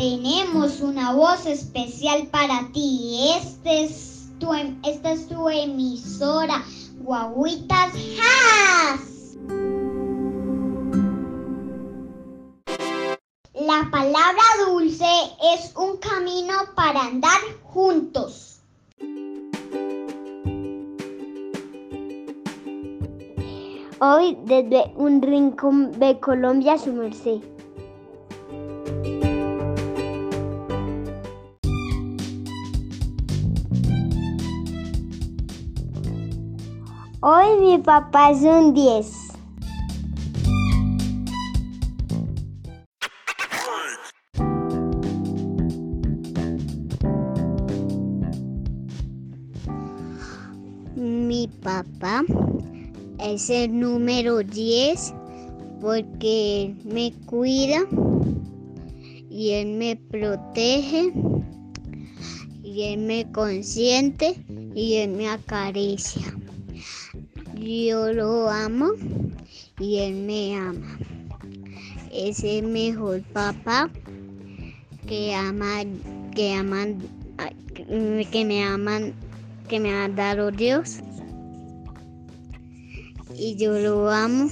tenemos una voz especial para ti. Este es tu, em, esta es tu emisora, Guaguitas Has. La palabra dulce es un camino para andar juntos. Hoy desde un rincón de Colombia su merced. Hoy mi papá es un 10. Mi papá es el número 10 porque me cuida y él me protege y él me consiente y él me acaricia. Yo lo amo y él me ama. Es el mejor papá que ama, que aman, que me aman, que me ha dado Dios. Y yo lo amo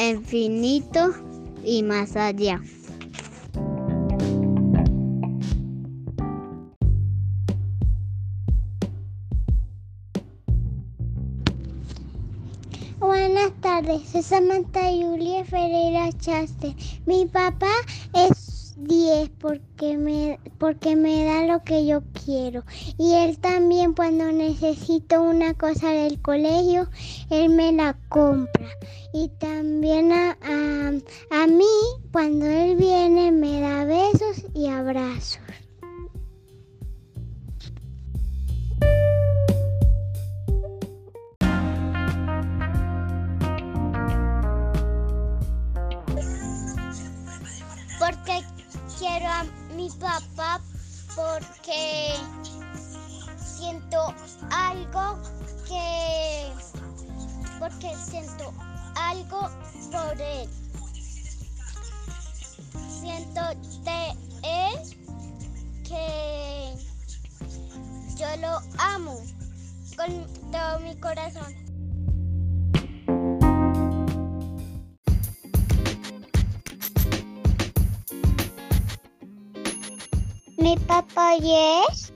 infinito y más allá. Tardes, soy Samantha Julia Ferreira Chaste. Mi papá es 10 porque me, porque me da lo que yo quiero. Y él también cuando necesito una cosa del colegio, él me la compra. Y también a, a, a mí, cuando él viene, me da a mi papá porque siento algo que porque siento algo por él. Siento de él que yo lo amo con todo mi corazón Mi papá es,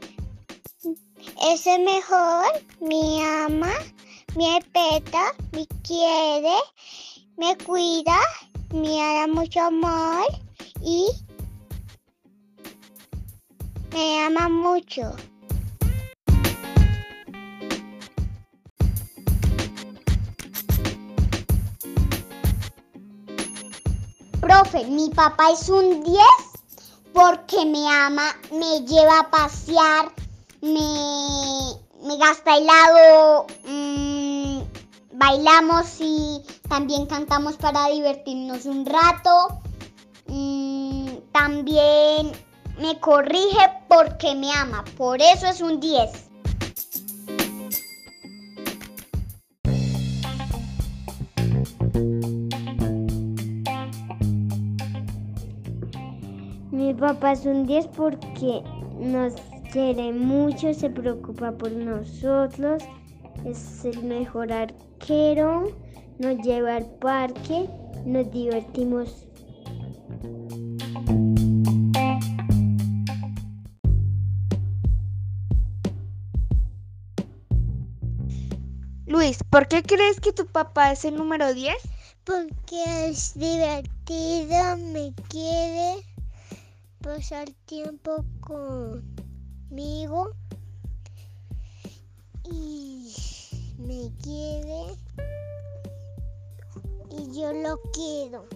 es el mejor, me ama, me respeta, me quiere, me cuida, me da mucho amor y me ama mucho. Profe, mi papá es un 10 porque me ama, me lleva a pasear, me, me gasta helado, mmm, bailamos y también cantamos para divertirnos un rato. Mmm, también me corrige porque me ama, por eso es un 10. Papá es un 10 porque nos quiere mucho, se preocupa por nosotros, es el mejor arquero, nos lleva al parque, nos divertimos. Luis, ¿por qué crees que tu papá es el número 10? Porque es divertido, me quiere pasar tiempo conmigo y me quiere y yo lo quiero.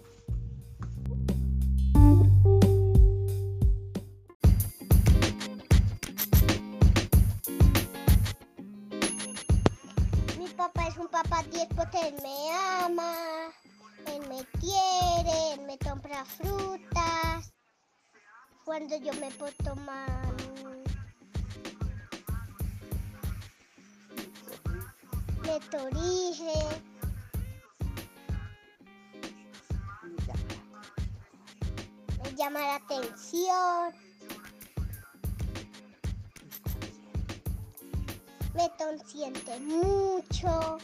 Mi papá es un papá 10 porque él me ama, él me quiere, él me compra frutas cuando yo me puedo tomar me torije me llama la atención. Me consiente mucho.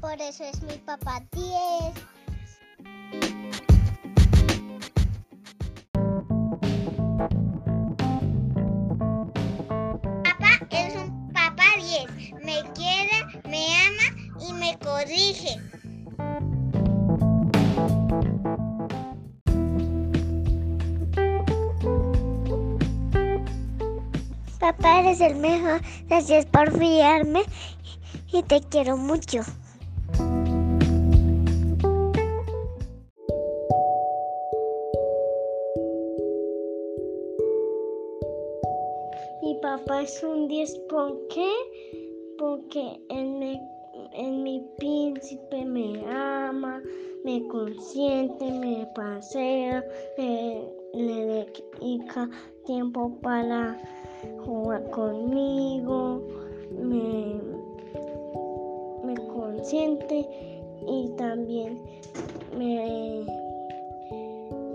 Por eso es mi papá 10. Corrige. Papá, eres el mejor. Gracias por fiarme y te quiero mucho. Mi papá es un 10, ¿por qué? Porque él, me, él mi príncipe me ama, me consiente, me pasea, le dedica tiempo para jugar conmigo, me, me consiente y también me,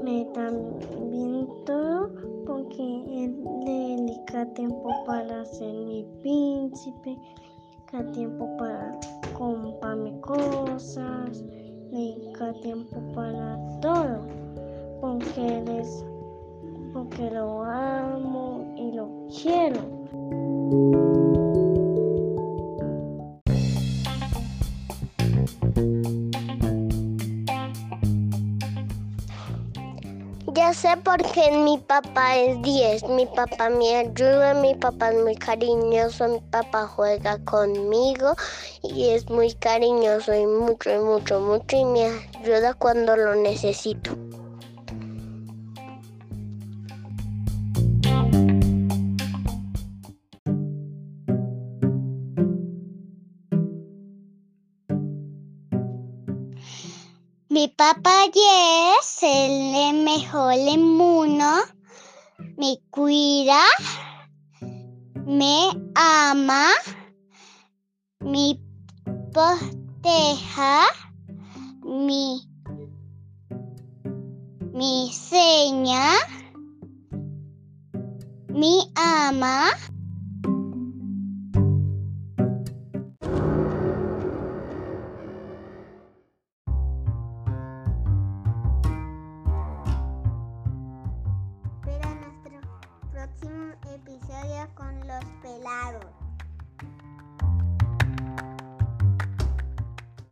me también todo porque él le dedica tiempo para ser mi príncipe, dedica tiempo para comprarme cosas, dedica tiempo para todo, porque él es, porque lo amo y lo quiero. Ya sé por qué mi papá es 10. Mi papá me ayuda, mi papá es muy cariñoso, mi papá juega conmigo y es muy cariñoso y mucho, mucho, mucho y me ayuda cuando lo necesito. Mi papá es el mejor mundo. Me cuida. Me ama. Me proteja. Mi, mi seña. Me ama.